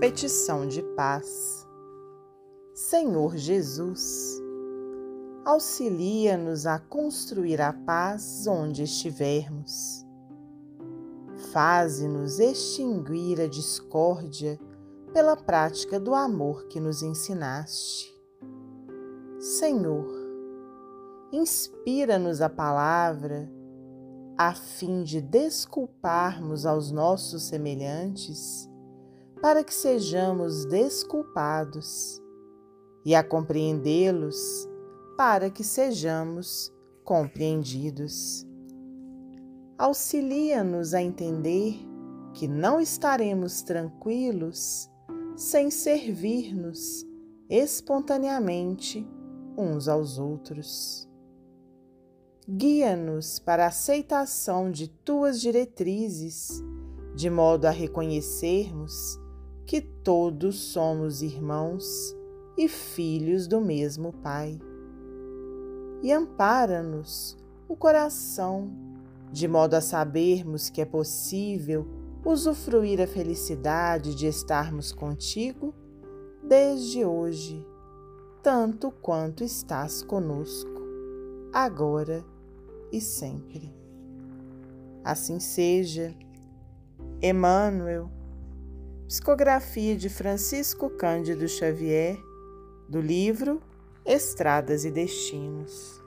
Petição de paz. Senhor Jesus, auxilia-nos a construir a paz onde estivermos. Faze-nos extinguir a discórdia pela prática do amor que nos ensinaste. Senhor, inspira-nos a palavra a fim de desculparmos aos nossos semelhantes, para que sejamos desculpados, e a compreendê-los, para que sejamos compreendidos. Auxilia-nos a entender que não estaremos tranquilos sem servir-nos espontaneamente uns aos outros. Guia-nos para a aceitação de tuas diretrizes, de modo a reconhecermos que todos somos irmãos e filhos do mesmo Pai. E ampara-nos o coração, de modo a sabermos que é possível usufruir a felicidade de estarmos contigo desde hoje, tanto quanto estás conosco, agora e sempre. Assim seja. Emmanuel, psicografia de Francisco Cândido Xavier, do livro Estradas e Destinos.